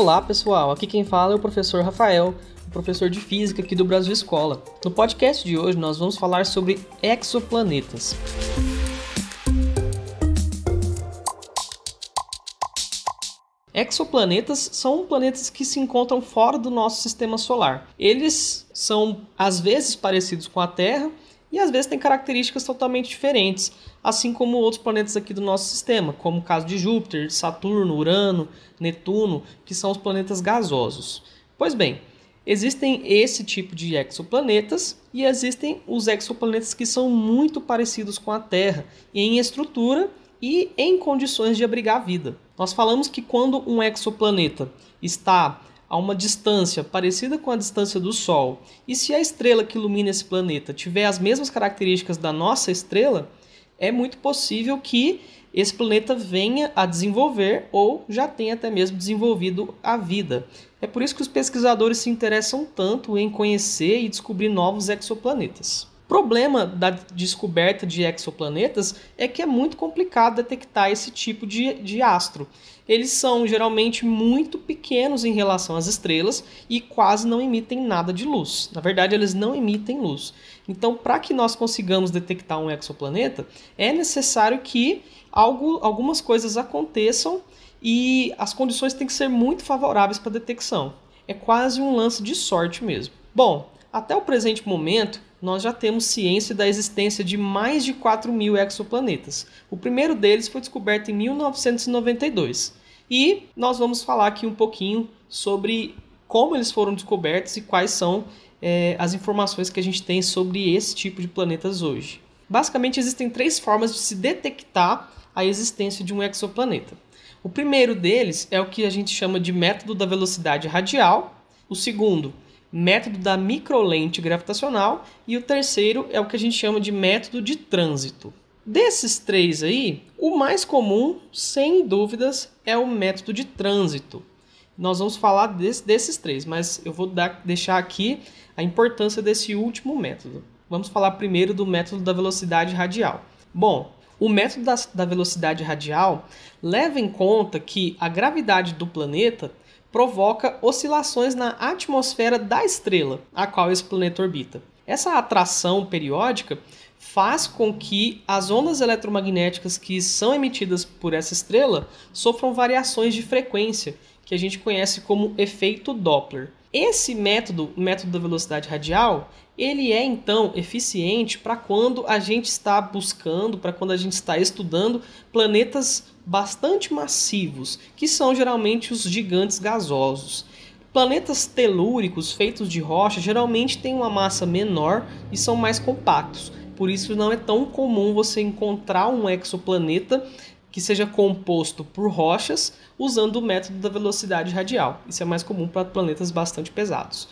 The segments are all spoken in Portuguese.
Olá pessoal, aqui quem fala é o professor Rafael, professor de física aqui do Brasil Escola. No podcast de hoje nós vamos falar sobre exoplanetas. Exoplanetas são planetas que se encontram fora do nosso sistema solar. Eles são às vezes parecidos com a Terra e às vezes têm características totalmente diferentes, assim como outros planetas aqui do nosso sistema, como o caso de Júpiter, Saturno, Urano, Netuno, que são os planetas gasosos. Pois bem, existem esse tipo de exoplanetas e existem os exoplanetas que são muito parecidos com a Terra em estrutura e em condições de abrigar vida. Nós falamos que quando um exoplaneta está a uma distância parecida com a distância do Sol, e se a estrela que ilumina esse planeta tiver as mesmas características da nossa estrela, é muito possível que esse planeta venha a desenvolver ou já tenha até mesmo desenvolvido a vida. É por isso que os pesquisadores se interessam tanto em conhecer e descobrir novos exoplanetas problema da descoberta de exoplanetas é que é muito complicado detectar esse tipo de, de astro. Eles são geralmente muito pequenos em relação às estrelas e quase não emitem nada de luz. Na verdade, eles não emitem luz. Então, para que nós consigamos detectar um exoplaneta, é necessário que algo, algumas coisas aconteçam e as condições têm que ser muito favoráveis para detecção. É quase um lance de sorte mesmo. Bom, até o presente momento, nós já temos ciência da existência de mais de 4 mil exoplanetas. O primeiro deles foi descoberto em 1992. E nós vamos falar aqui um pouquinho sobre como eles foram descobertos e quais são é, as informações que a gente tem sobre esse tipo de planetas hoje. Basicamente, existem três formas de se detectar a existência de um exoplaneta. O primeiro deles é o que a gente chama de método da velocidade radial. O segundo método da microlente gravitacional e o terceiro é o que a gente chama de método de trânsito. Desses três aí, o mais comum, sem dúvidas, é o método de trânsito. Nós vamos falar desse, desses três, mas eu vou dar, deixar aqui a importância desse último método. Vamos falar primeiro do método da velocidade radial. Bom, o método da, da velocidade radial leva em conta que a gravidade do planeta provoca oscilações na atmosfera da estrela a qual esse planeta orbita. Essa atração periódica faz com que as ondas eletromagnéticas que são emitidas por essa estrela sofram variações de frequência, que a gente conhece como efeito Doppler. Esse método, o método da velocidade radial, ele é então eficiente para quando a gente está buscando, para quando a gente está estudando planetas bastante massivos, que são geralmente os gigantes gasosos. Planetas telúricos feitos de rocha geralmente têm uma massa menor e são mais compactos. Por isso não é tão comum você encontrar um exoplaneta que seja composto por rochas usando o método da velocidade radial. Isso é mais comum para planetas bastante pesados.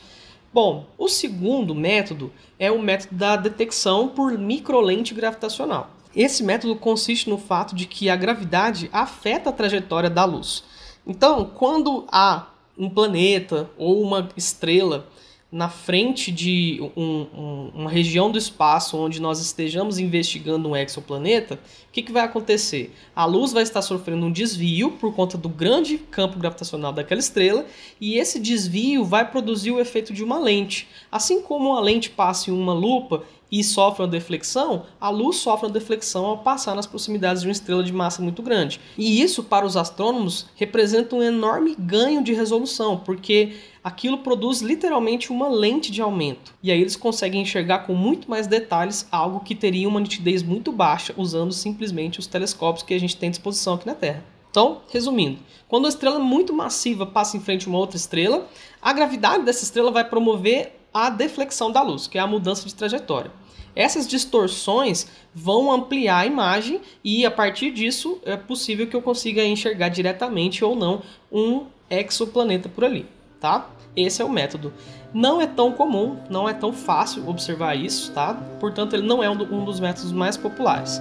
Bom, o segundo método é o método da detecção por microlente gravitacional. Esse método consiste no fato de que a gravidade afeta a trajetória da luz. Então, quando há um planeta ou uma estrela na frente de um, um, uma região do espaço onde nós estejamos investigando um exoplaneta, o que, que vai acontecer? A luz vai estar sofrendo um desvio por conta do grande campo gravitacional daquela estrela, e esse desvio vai produzir o efeito de uma lente. Assim como a lente passa em uma lupa e sofre uma deflexão, a luz sofre uma deflexão ao passar nas proximidades de uma estrela de massa muito grande. E isso, para os astrônomos, representa um enorme ganho de resolução, porque aquilo produz literalmente uma lente de aumento. E aí eles conseguem enxergar com muito mais detalhes algo que teria uma nitidez muito baixa usando simplesmente os telescópios que a gente tem à disposição aqui na Terra. Então, resumindo, quando uma estrela muito massiva passa em frente a uma outra estrela, a gravidade dessa estrela vai promover a deflexão da luz, que é a mudança de trajetória. Essas distorções vão ampliar a imagem e a partir disso é possível que eu consiga enxergar diretamente ou não um exoplaneta por ali, tá? Esse é o método. Não é tão comum, não é tão fácil observar isso, tá? Portanto, ele não é um dos métodos mais populares.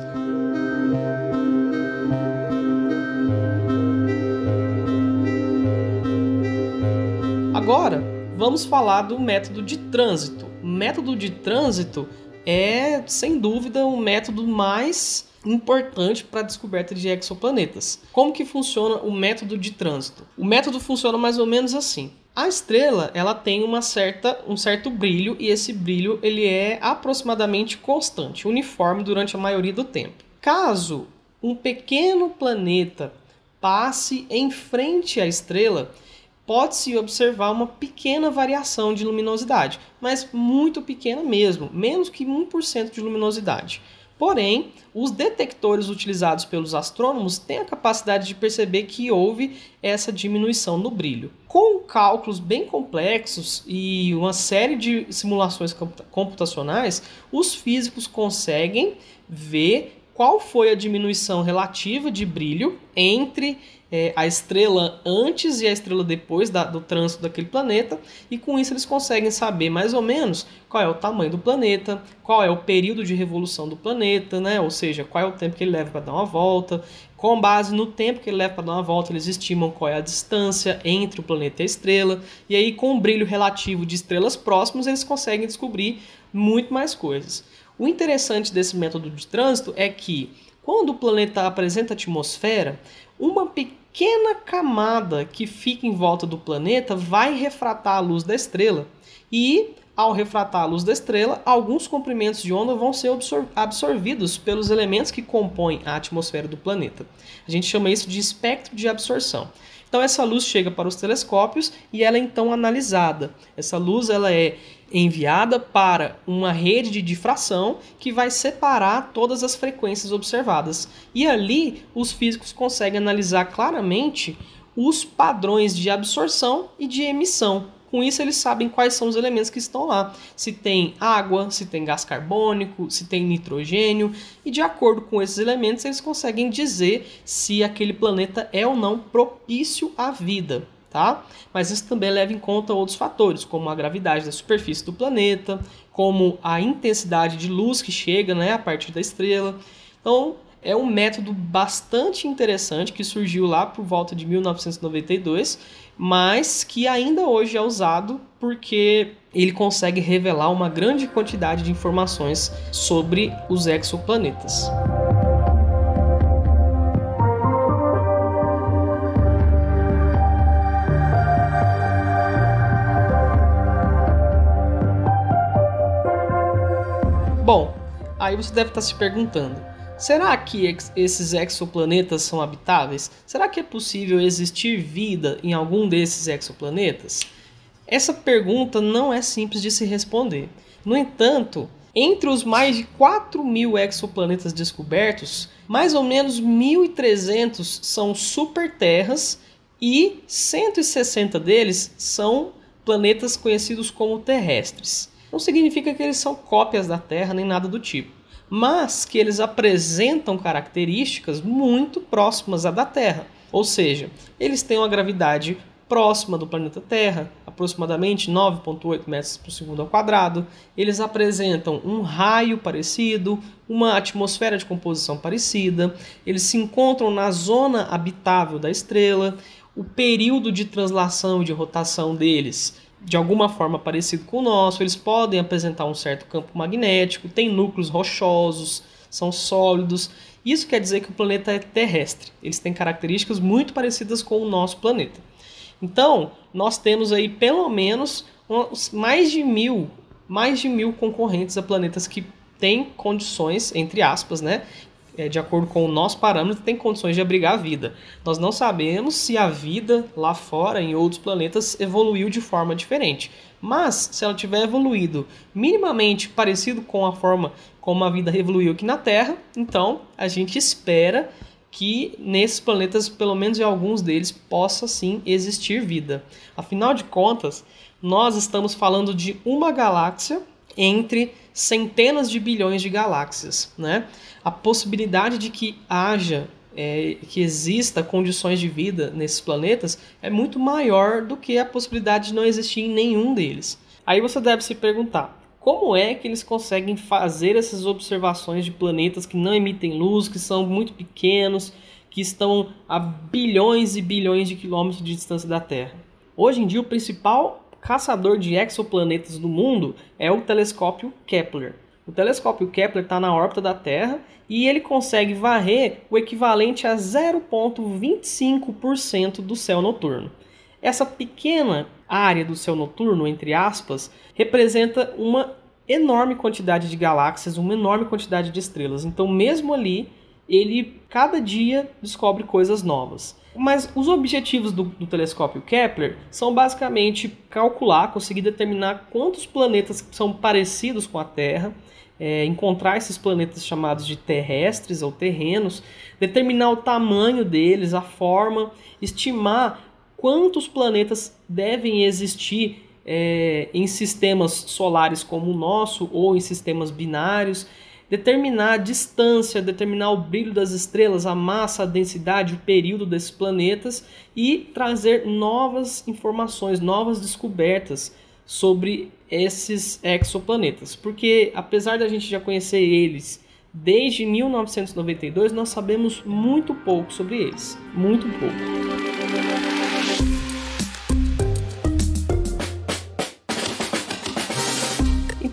Agora, vamos falar do método de trânsito. O método de trânsito é, sem dúvida, o método mais importante para a descoberta de exoplanetas. Como que funciona o método de trânsito? O método funciona mais ou menos assim. A estrela ela tem uma certa, um certo brilho e esse brilho ele é aproximadamente constante, uniforme durante a maioria do tempo. Caso um pequeno planeta passe em frente à estrela, pode-se observar uma pequena variação de luminosidade, mas muito pequena mesmo, menos que 1% de luminosidade. Porém, os detectores utilizados pelos astrônomos têm a capacidade de perceber que houve essa diminuição no brilho. Com cálculos bem complexos e uma série de simulações computacionais, os físicos conseguem ver qual foi a diminuição relativa de brilho entre é, a estrela antes e a estrela depois da, do trânsito daquele planeta, e com isso eles conseguem saber mais ou menos qual é o tamanho do planeta, qual é o período de revolução do planeta, né? ou seja, qual é o tempo que ele leva para dar uma volta. Com base no tempo que ele leva para dar uma volta, eles estimam qual é a distância entre o planeta e a estrela, e aí, com o brilho relativo de estrelas próximas, eles conseguem descobrir muito mais coisas. O interessante desse método de trânsito é que, quando o planeta apresenta atmosfera, uma pequena camada que fica em volta do planeta vai refratar a luz da estrela e ao refratar a luz da estrela, alguns comprimentos de onda vão ser absor absorvidos pelos elementos que compõem a atmosfera do planeta. A gente chama isso de espectro de absorção. Então essa luz chega para os telescópios e ela é então analisada. Essa luz ela é enviada para uma rede de difração que vai separar todas as frequências observadas. E ali os físicos conseguem analisar claramente os padrões de absorção e de emissão. Com isso, eles sabem quais são os elementos que estão lá. Se tem água, se tem gás carbônico, se tem nitrogênio. E de acordo com esses elementos, eles conseguem dizer se aquele planeta é ou não propício à vida. Tá? Mas isso também leva em conta outros fatores, como a gravidade da superfície do planeta, como a intensidade de luz que chega né, a partir da estrela. Então, é um método bastante interessante que surgiu lá por volta de 1992 mas que ainda hoje é usado porque ele consegue revelar uma grande quantidade de informações sobre os exoplanetas. Bom, aí você deve estar se perguntando: Será que esses exoplanetas são habitáveis? Será que é possível existir vida em algum desses exoplanetas? Essa pergunta não é simples de se responder. No entanto, entre os mais de 4 mil exoplanetas descobertos, mais ou menos 1.300 são superterras e 160 deles são planetas conhecidos como terrestres. Não significa que eles são cópias da Terra nem nada do tipo mas que eles apresentam características muito próximas à da Terra. Ou seja, eles têm uma gravidade próxima do planeta Terra, aproximadamente 9,8 metros por segundo ao quadrado. Eles apresentam um raio parecido, uma atmosfera de composição parecida. Eles se encontram na zona habitável da estrela. O período de translação e de rotação deles de alguma forma parecido com o nosso, eles podem apresentar um certo campo magnético, têm núcleos rochosos, são sólidos. Isso quer dizer que o planeta é terrestre. Eles têm características muito parecidas com o nosso planeta. Então, nós temos aí pelo menos mais de mil, mais de mil concorrentes a planetas que têm condições, entre aspas, né, é, de acordo com o nosso parâmetro, tem condições de abrigar a vida. Nós não sabemos se a vida lá fora, em outros planetas, evoluiu de forma diferente. Mas, se ela tiver evoluído minimamente parecido com a forma como a vida evoluiu aqui na Terra, então a gente espera que nesses planetas, pelo menos em alguns deles, possa sim existir vida. Afinal de contas, nós estamos falando de uma galáxia entre centenas de bilhões de galáxias, né? A possibilidade de que haja, é, que exista condições de vida nesses planetas é muito maior do que a possibilidade de não existir em nenhum deles. Aí você deve se perguntar, como é que eles conseguem fazer essas observações de planetas que não emitem luz, que são muito pequenos, que estão a bilhões e bilhões de quilômetros de distância da Terra? Hoje em dia, o principal caçador de exoplanetas do mundo é o telescópio Kepler. O telescópio Kepler está na órbita da Terra e ele consegue varrer o equivalente a 0,25% do céu noturno. Essa pequena área do céu noturno, entre aspas, representa uma enorme quantidade de galáxias, uma enorme quantidade de estrelas. Então, mesmo ali, ele cada dia descobre coisas novas. Mas os objetivos do, do, telescópio Kepler são basicamente calcular, conseguir determinar quantos planetas são parecidos com a Terra, é, encontrar esses planetas chamados de terrestres ou terrenos, determinar o tamanho deles, a forma, estimar quantos planetas devem existir é, em sistemas solares como o nosso ou em sistemas binários, determinar a distância, determinar o brilho das estrelas, a massa, a densidade, o período desses planetas e trazer novas informações, novas descobertas sobre esses exoplanetas. Porque apesar da gente já conhecer eles desde 1992, nós sabemos muito pouco sobre eles, muito pouco.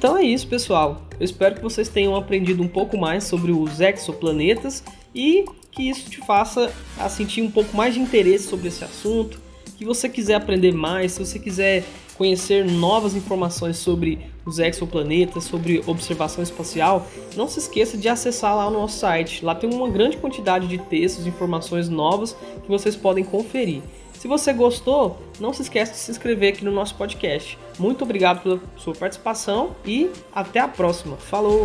Então é isso, pessoal. Eu espero que vocês tenham aprendido um pouco mais sobre os exoplanetas e que isso te faça a sentir um pouco mais de interesse sobre esse assunto. Que você quiser aprender mais, se você quiser conhecer novas informações sobre os exoplanetas, sobre observação espacial, não se esqueça de acessar lá o nosso site. Lá tem uma grande quantidade de textos, informações novas que vocês podem conferir. Se você gostou, não se esqueça de se inscrever aqui no nosso podcast. Muito obrigado pela sua participação e até a próxima. Falou!